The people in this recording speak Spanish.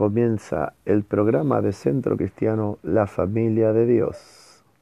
comienza el programa de Centro Cristiano La Familia de Dios.